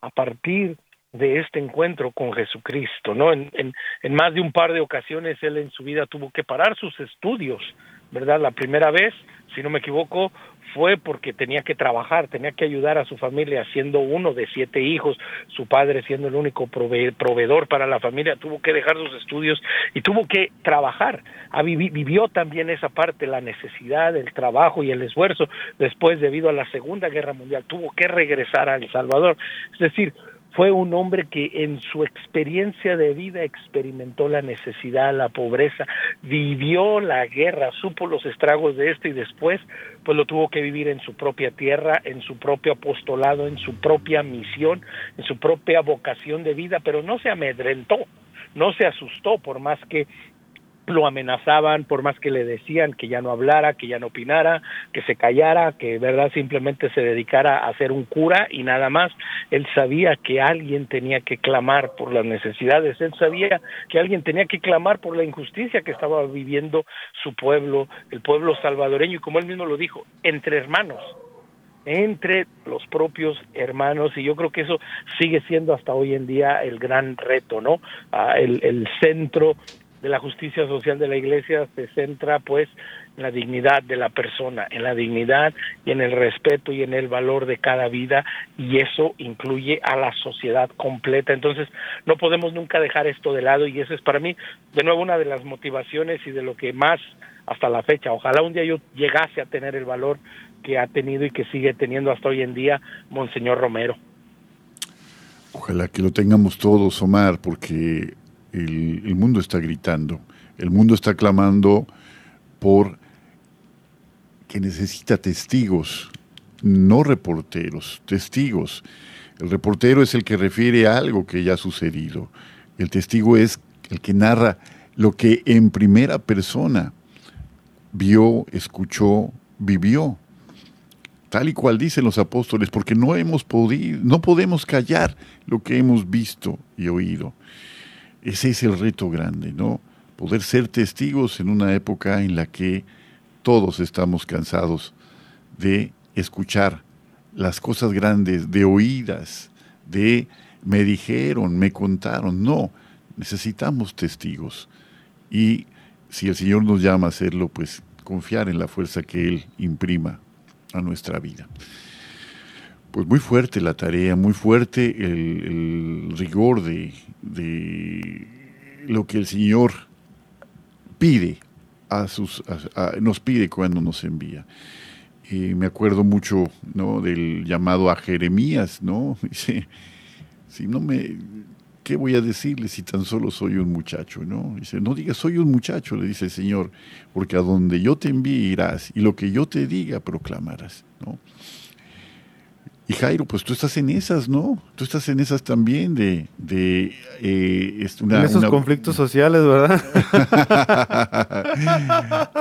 B: a partir de este encuentro con Jesucristo, ¿no? En, más de un par de ocasiones él en su vida tuvo que parar sus estudios, ¿verdad? La primera vez, si no me equivoco, fue porque tenía que trabajar, tenía que ayudar a su familia, siendo uno de siete hijos, su padre siendo el único proveedor para la familia, tuvo que dejar sus estudios y tuvo que trabajar. Vivió también esa parte, la necesidad, el trabajo y el esfuerzo. Después, debido a la Segunda Guerra Mundial, tuvo que regresar a El Salvador. Es decir, fue un hombre que en su experiencia de vida experimentó la necesidad, la pobreza, vivió la guerra, supo los estragos de esto y después pues lo tuvo que vivir en su propia tierra, en su propio apostolado, en su propia misión, en su propia vocación de vida, pero no se amedrentó, no se asustó por más que lo amenazaban por más que le decían que ya no hablara, que ya no opinara, que se callara, que verdad simplemente se dedicara a ser un cura y nada más. Él sabía que alguien tenía que clamar por las necesidades, él sabía que alguien tenía que clamar por la injusticia que estaba viviendo su pueblo, el pueblo salvadoreño y como él mismo lo dijo, entre hermanos entre los propios hermanos y yo creo que eso sigue siendo hasta hoy en día el gran reto, ¿no? Ah, el, el centro de la justicia social de la iglesia se centra pues en la dignidad de la persona, en la dignidad y en el respeto y en el valor de cada vida y eso incluye a la sociedad completa. Entonces no podemos nunca dejar esto de lado y eso es para mí de nuevo una de las motivaciones y de lo que más hasta la fecha, ojalá un día yo llegase a tener el valor que ha tenido y que sigue teniendo hasta hoy en día Monseñor Romero.
A: Ojalá que lo tengamos todos, Omar, porque el, mundo está gritando, el mundo está clamando por que necesita testigos, no reporteros, testigos. El reportero es el que refiere a algo que ya ha sucedido. El testigo es el que narra lo que en primera persona vio, escuchó, vivió. Tal y cual dicen los apóstoles, porque no hemos podido, no podemos callar lo que hemos visto y oído. Ese es el reto grande, ¿no? Poder ser testigos en una época en la que todos estamos cansados de escuchar las cosas grandes, de oídas, de me dijeron, me contaron. No, necesitamos testigos. Y si el Señor nos llama a hacerlo, pues confiar en la fuerza que Él imprima a nuestra vida. Pues muy fuerte la tarea, muy fuerte el, rigor de, lo que el Señor pide a sus, nos pide cuando nos envía. Me acuerdo mucho del llamado a Jeremías, ¿no? Dice, si no me, ¿qué voy a decirle si tan solo soy un muchacho? ¿no? Dice, no digas soy un muchacho, le dice el Señor, porque a donde yo te envíe irás y lo que yo te diga proclamarás. ¿no? Y Jairo, pues tú estás en esas, ¿no? Tú estás en esas también de... de
C: eh, una, en esos conflictos sociales, ¿verdad?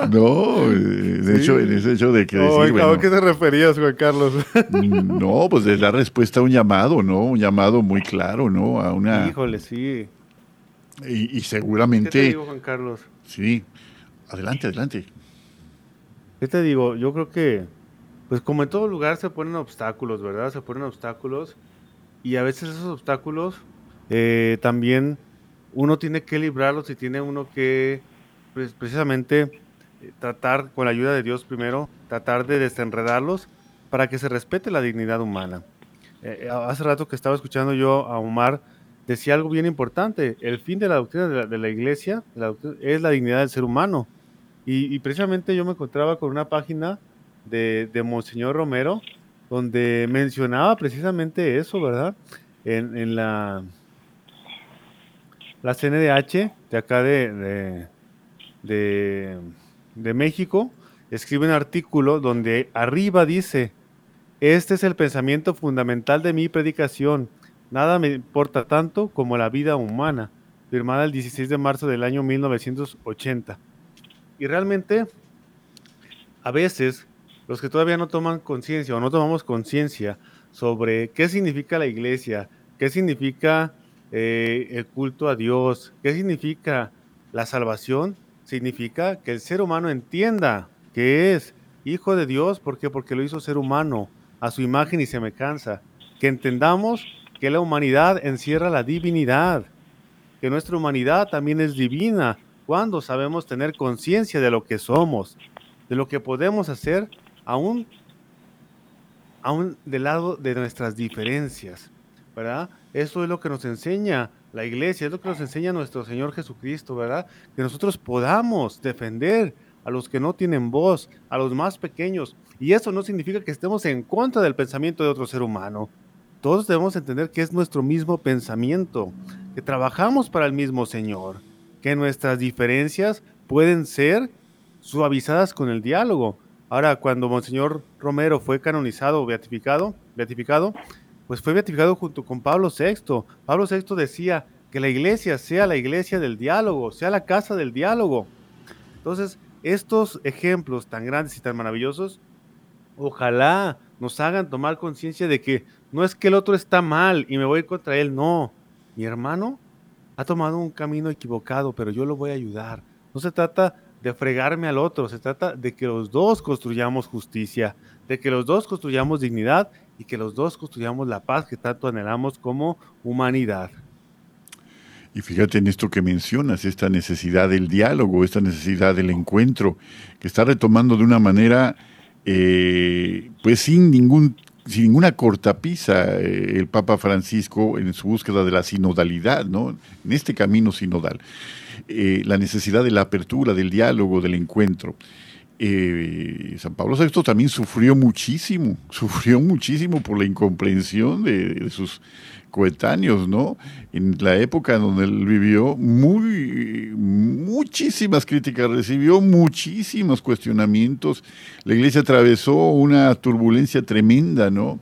A: no, de hecho, en ese hecho de que... decir,
C: ¿A qué te referías, Juan Carlos?
A: no, pues es la respuesta a un llamado, ¿no? Un llamado muy claro, ¿no? A una...
C: Híjole, sí.
A: Y, seguramente... ¿Qué
C: te digo, Juan Carlos?
A: Sí, adelante, adelante.
C: ¿Qué te digo? Yo creo que pues como en todo lugar se ponen obstáculos, ¿verdad? Se ponen obstáculos y a veces esos obstáculos eh, también uno tiene que librarlos y tiene uno que pues, precisamente eh, tratar con la ayuda de Dios primero, tratar de desenredarlos para que se respete la dignidad humana. Eh, hace rato que estaba escuchando yo a Omar, decía algo bien importante, el fin de la doctrina de la, iglesia es la dignidad del ser humano. y precisamente yo me encontraba con una página de, Monseñor Romero, donde mencionaba precisamente eso, ¿verdad? En, la, la CNDH de acá de, de, de, México, escribe un artículo donde arriba dice, este es el pensamiento fundamental de mi predicación, nada me importa tanto como la vida humana, firmada el 16 de marzo del año 1980. Y realmente, a veces los que todavía no toman conciencia o no tomamos conciencia sobre qué significa la iglesia, qué significa eh, el culto a Dios, qué significa la salvación, significa que el ser humano entienda que es hijo de Dios, ¿por qué? Porque lo hizo ser humano, a su imagen y semejanza, que entendamos que la humanidad encierra la divinidad, que nuestra humanidad también es divina cuando sabemos tener conciencia de lo que somos, de lo que podemos hacer aún, aún del lado de nuestras diferencias, ¿verdad? Eso es lo que nos enseña la iglesia, es lo que nos enseña nuestro Señor Jesucristo, ¿verdad? Que nosotros podamos defender a los que no tienen voz, a los más pequeños. Y eso no significa que estemos en contra del pensamiento de otro ser humano. Todos debemos entender que es nuestro mismo pensamiento, que trabajamos para el mismo Señor, que nuestras diferencias pueden ser suavizadas con el diálogo, Ahora, cuando Monseñor Romero fue canonizado o beatificado, beatificado, pues fue beatificado junto con Pablo VI. Pablo VI decía que la iglesia sea la iglesia del diálogo, sea la casa del diálogo. Entonces, estos ejemplos tan grandes y tan maravillosos, ojalá nos hagan tomar conciencia de que no es que el otro está mal y me voy contra él, no. Mi hermano ha tomado un camino equivocado, pero yo lo voy a ayudar. No se trata de fregarme al otro, se trata de que los dos construyamos justicia, de que los dos construyamos dignidad y que los dos construyamos la paz que tanto anhelamos como humanidad.
A: Y fíjate en esto que mencionas, esta necesidad del diálogo, esta necesidad del encuentro, que está retomando de una manera, eh, pues sin ningún sin ninguna cortapisa eh, el Papa Francisco en su búsqueda de la sinodalidad, ¿no? En este camino sinodal. Eh, la necesidad de la apertura, del diálogo, del encuentro. Eh, San Pablo VI también sufrió muchísimo, sufrió muchísimo por la incomprensión de, sus coetáneos, ¿no? En la época donde él vivió, muy, muchísimas críticas, recibió muchísimos cuestionamientos. La iglesia atravesó una turbulencia tremenda, ¿no?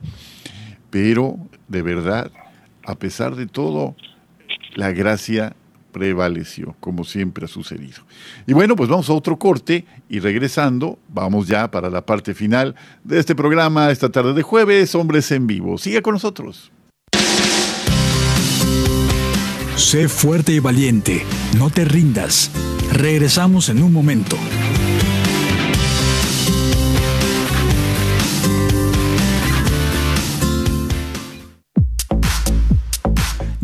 A: Pero, de verdad, a pesar de todo, la gracia prevaleció, como siempre ha sucedido. Y bueno, pues vamos a otro corte y regresando, vamos ya para la parte final de este programa esta tarde de jueves, Hombres en Vivo. Siga con nosotros.
E: Sé fuerte y valiente, no te rindas. Regresamos en un momento.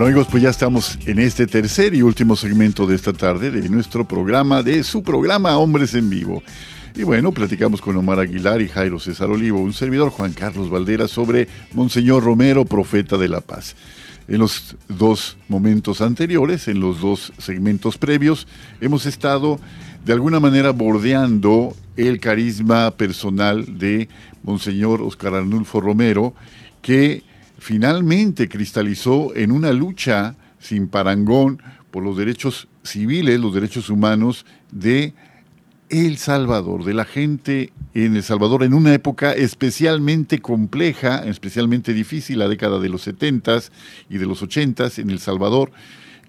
A: Bueno amigos, pues ya estamos en este tercer y último segmento de esta tarde de nuestro programa, de su programa Hombres en Vivo. Y bueno, platicamos con Omar Aguilar y Jairo César Olivo, un servidor Juan Carlos Valdera sobre Monseñor Romero, profeta de la paz. En los dos momentos anteriores, en los dos segmentos previos, hemos estado de alguna manera bordeando el carisma personal de Monseñor Oscar Arnulfo Romero, que finalmente cristalizó en una lucha sin parangón por los derechos civiles, los derechos humanos de El Salvador, de la gente en El Salvador en una época especialmente compleja, especialmente difícil, la década de los 70s y de los 80s en El Salvador,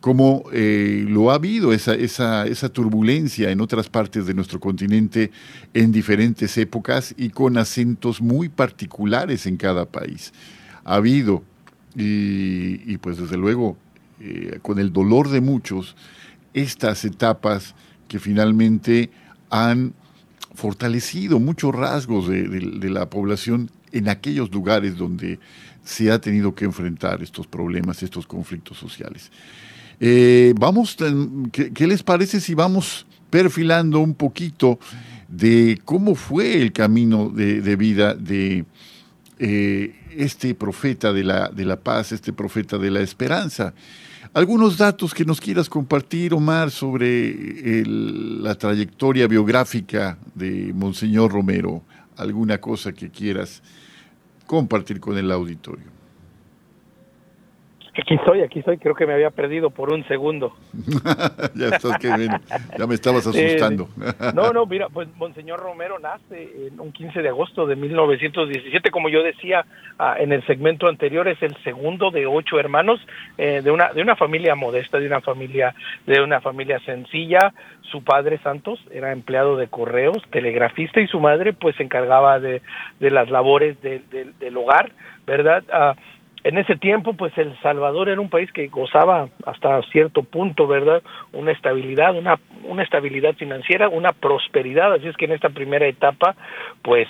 A: como eh, lo ha habido esa, esa, turbulencia en otras partes de nuestro continente en diferentes épocas y con acentos muy particulares en cada país habido. Y, pues desde luego, eh, con el dolor de muchos, estas etapas que finalmente han fortalecido muchos rasgos de, la población en aquellos lugares donde se ha tenido que enfrentar estos problemas, estos conflictos sociales. Eh, vamos, ¿qué, les parece si vamos perfilando un poquito de cómo fue el camino de, vida de eh, este profeta de la, de la paz, este profeta de la esperanza. Algunos datos que nos quieras compartir, Omar, sobre la trayectoria biográfica de Monseñor Romero. Alguna cosa que quieras compartir con el auditorio.
B: Aquí estoy, aquí estoy. Creo que me había perdido por un segundo.
A: ya estás, que Ya me estabas asustando.
B: no, no, mira, pues Monseñor Romero nace en un 15 de agosto de 1917. Como yo decía ah, en el segmento anterior, es el segundo de ocho hermanos eh, de una de una familia modesta, de una familia de una familia sencilla. Su padre Santos era empleado de correos, telegrafista y su madre pues se encargaba de, de las labores del hogar, ¿verdad? Ah, en ese tiempo, pues El Salvador era un país que gozaba hasta cierto punto, ¿verdad? Una estabilidad, una, una estabilidad financiera, una prosperidad. Así es que en esta primera etapa, pues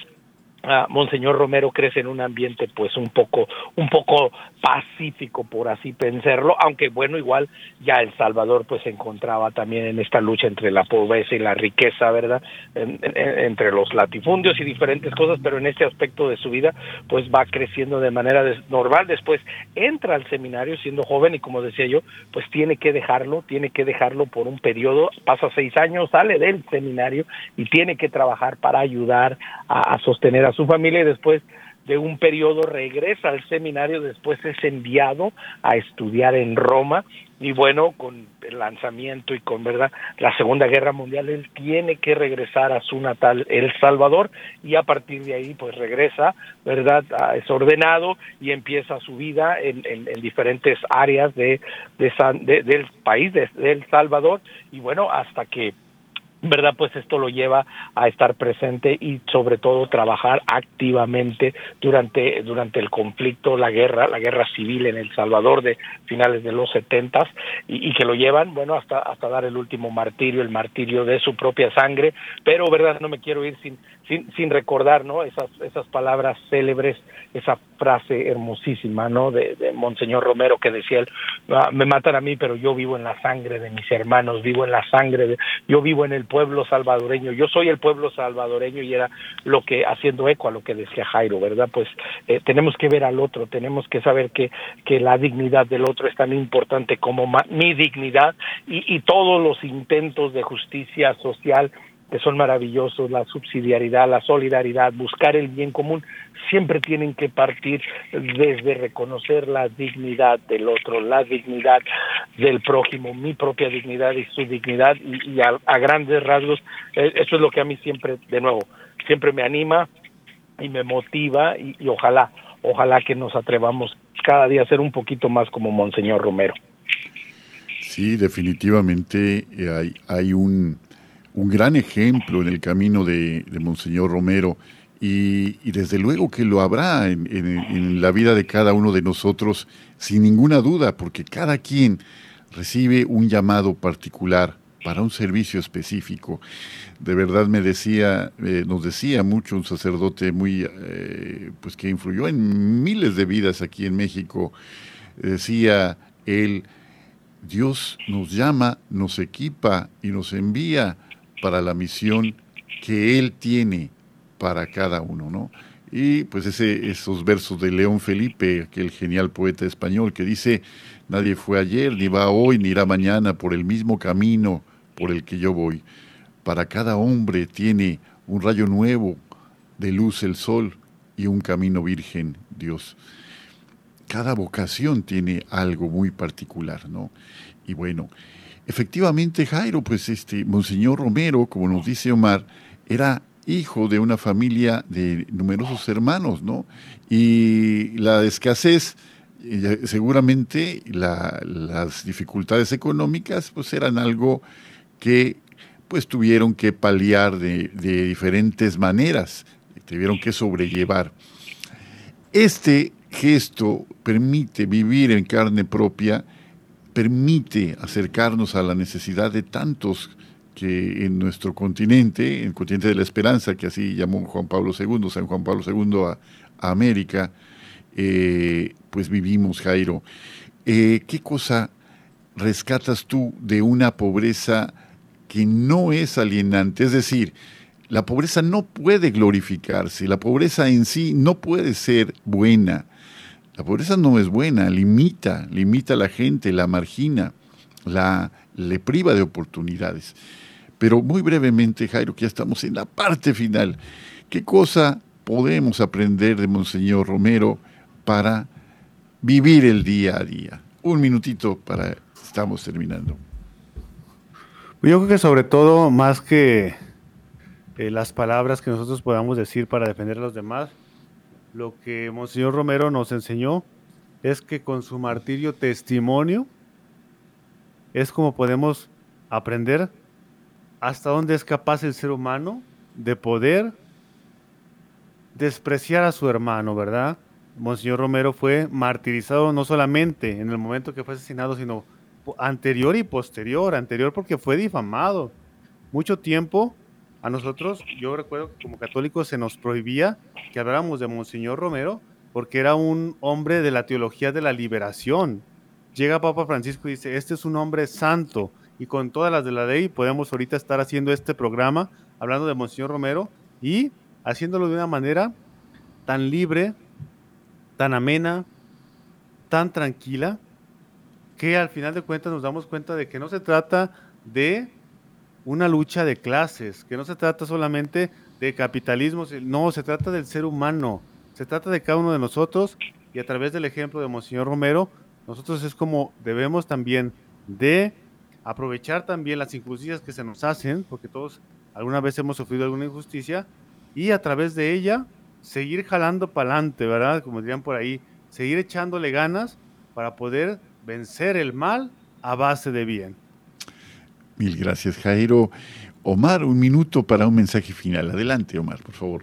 B: Monseñor Romero crece en un ambiente pues un poco un poco pacífico por así pensarlo aunque bueno igual ya El Salvador pues se encontraba también en esta lucha entre la pobreza y la riqueza verdad entre los latifundios y diferentes cosas pero en este aspecto de su vida pues va creciendo de manera normal. Después entra al seminario siendo joven y como decía yo pues tiene que dejarlo tiene que dejarlo por un periodo pasa seis años sale del seminario y tiene que trabajar para ayudar a sostener a su familia y después de un periodo regresa al seminario, después es enviado a estudiar en Roma y bueno, con el lanzamiento y con verdad la Segunda Guerra Mundial, él tiene que regresar a su natal El Salvador y a partir de ahí pues regresa, verdad, es ordenado y empieza su vida en, en, diferentes áreas de, de, del país de El Salvador y bueno, hasta que ¿verdad? Pues esto lo lleva a estar presente y sobre todo trabajar activamente durante, durante el conflicto, la guerra, la guerra civil en El Salvador de finales de los setentas y, que lo llevan, bueno, hasta, hasta dar el último martirio, el martirio de su propia sangre, pero, ¿verdad? No me quiero ir sin, sin, sin recordar, ¿no? Esas, esas palabras célebres, esa frase hermosísima, ¿no? De, de Monseñor Romero que decía él, ah, me matan a mí, pero yo vivo en la sangre de mis hermanos, vivo en la sangre de, yo vivo en el pueblo salvadoreño, yo soy el pueblo salvadoreño y era lo que, haciendo eco a lo que decía Jairo, ¿verdad? Pues eh, tenemos que ver al otro, tenemos que saber que, que la dignidad del otro es tan importante como mi dignidad y, y todos los intentos de justicia social que son maravillosos, la subsidiariedad, la solidaridad, buscar el bien común, siempre tienen que partir desde reconocer la dignidad del otro, la dignidad del prójimo, mi propia dignidad y su dignidad, y, a, grandes rasgos, eh, eso es lo que a mí siempre, de nuevo, siempre me anima y me motiva, y, ojalá, ojalá que nos atrevamos cada día a ser un poquito más como Monseñor Romero.
A: Sí, definitivamente eh, hay, hay un un gran ejemplo en el camino de, Monseñor Romero y, desde luego que lo habrá en, la vida de cada uno de nosotros sin ninguna duda, porque cada quien recibe un llamado particular para un servicio específico. De verdad me decía, eh, nos decía mucho un sacerdote muy, eh, pues que influyó en miles de vidas aquí en México, decía, Él, Dios nos llama, nos equipa y nos envía para la misión que Él tiene para cada uno, ¿no? Y pues ese, esos versos de León Felipe, aquel genial poeta español que dice, nadie fue ayer, ni va hoy, ni irá mañana por el mismo camino por el que yo voy. Para cada hombre tiene un rayo nuevo de luz el sol y un camino virgen Dios. Cada vocación tiene algo muy particular, ¿no? Y bueno, efectivamente Jairo, pues este, Monseñor Romero, como nos dice Omar, era hijo de una familia de numerosos hermanos, ¿no? Y la escasez, eh, seguramente las dificultades económicas, pues eran algo que pues tuvieron que paliar de, de diferentes maneras, tuvieron que sobrellevar. Este gesto permite vivir en carne propia, permite acercarnos a la necesidad de tantos que en nuestro continente, en el continente de la esperanza, que así llamó Juan Pablo II, San Juan Pablo II a, América, eh, pues vivimos, Jairo. Eh, ¿Qué cosa rescatas tú de una pobreza que no es alienante? Es decir, la pobreza no puede glorificarse, la pobreza en sí no puede ser buena. La pobreza no es buena, limita, limita a la gente, la margina, la, le priva de oportunidades. Pero muy brevemente, Jairo, que ya estamos en la parte final, ¿qué cosa podemos aprender de Monseñor Romero para vivir el día a día? Un minutito para, estamos terminando.
C: Yo creo que sobre todo, más que eh, las palabras que nosotros podamos decir para defender a los demás. Lo que Monseñor Romero nos enseñó es que con su martirio testimonio es como podemos aprender hasta dónde es capaz el ser humano de poder despreciar a su hermano, ¿verdad? Monseñor Romero fue martirizado no solamente en el momento que fue asesinado, sino anterior y posterior, anterior porque fue difamado. Mucho tiempo a nosotros, yo recuerdo que como católicos se nos prohibía que habláramos de Monseñor Romero porque era un hombre de la teología de la liberación. Llega Papa Francisco y dice, este es un hombre santo y con todas las de la ley podemos ahorita estar haciendo este programa hablando de Monseñor Romero y haciéndolo de una manera tan libre, tan amena, tan tranquila, que al final de cuentas nos damos cuenta de que no se trata de una lucha de clases, que no se trata solamente de capitalismo, no, se trata del ser humano, se trata de cada uno de nosotros y a través del ejemplo de Monseñor Romero, nosotros es como debemos también de aprovechar también las injusticias que se nos hacen, porque todos alguna vez hemos sufrido alguna injusticia, y a través de ella seguir jalando para adelante, ¿verdad? Como dirían por ahí, seguir echándole ganas para poder vencer el mal a base de bien.
A: Mil gracias, Jairo. Omar, un minuto para un mensaje final. Adelante, Omar, por favor.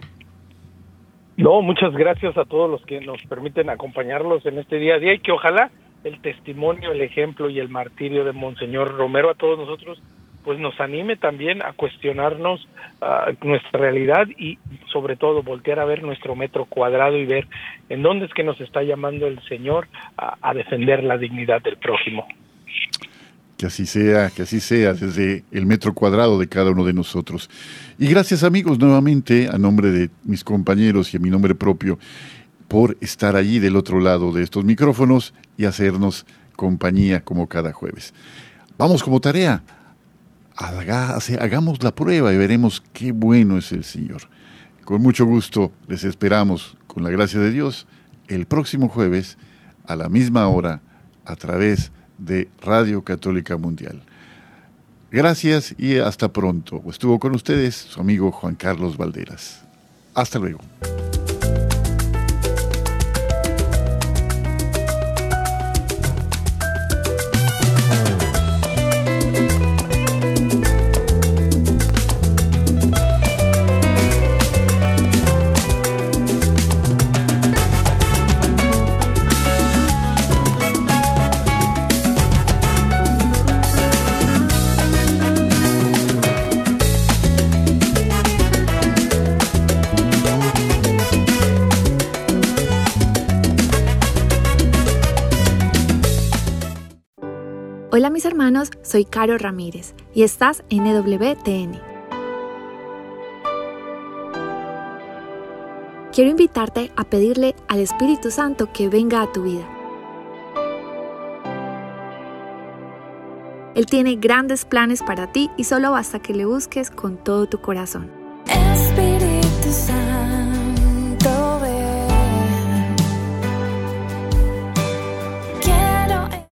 B: No, muchas gracias a todos los que nos permiten acompañarlos en este día a día y que ojalá el testimonio, el ejemplo y el martirio de Monseñor Romero a todos nosotros pues nos anime también a cuestionarnos ah, nuestra realidad y sobre todo voltear a ver nuestro metro cuadrado y ver en dónde es que nos está llamando el Señor a defender la dignidad del prójimo.
A: Que así sea, que así sea desde el metro cuadrado de cada uno de nosotros. Y gracias amigos nuevamente a nombre de mis compañeros y a mi nombre propio por estar allí del otro lado de estos micrófonos y hacernos compañía como cada jueves. Vamos como tarea, hagamos la prueba y veremos qué bueno es el Señor. Con mucho gusto les esperamos, con la gracia de Dios, el próximo jueves a la misma hora a través de de Radio Católica Mundial. Gracias y hasta pronto. Estuvo con ustedes su amigo Juan Carlos Valderas. Hasta luego.
H: Hola mis hermanos, soy Caro Ramírez y estás en EWTN. Quiero invitarte a pedirle al Espíritu Santo que venga a tu vida. Él tiene grandes planes para ti y solo basta que le busques con todo tu corazón.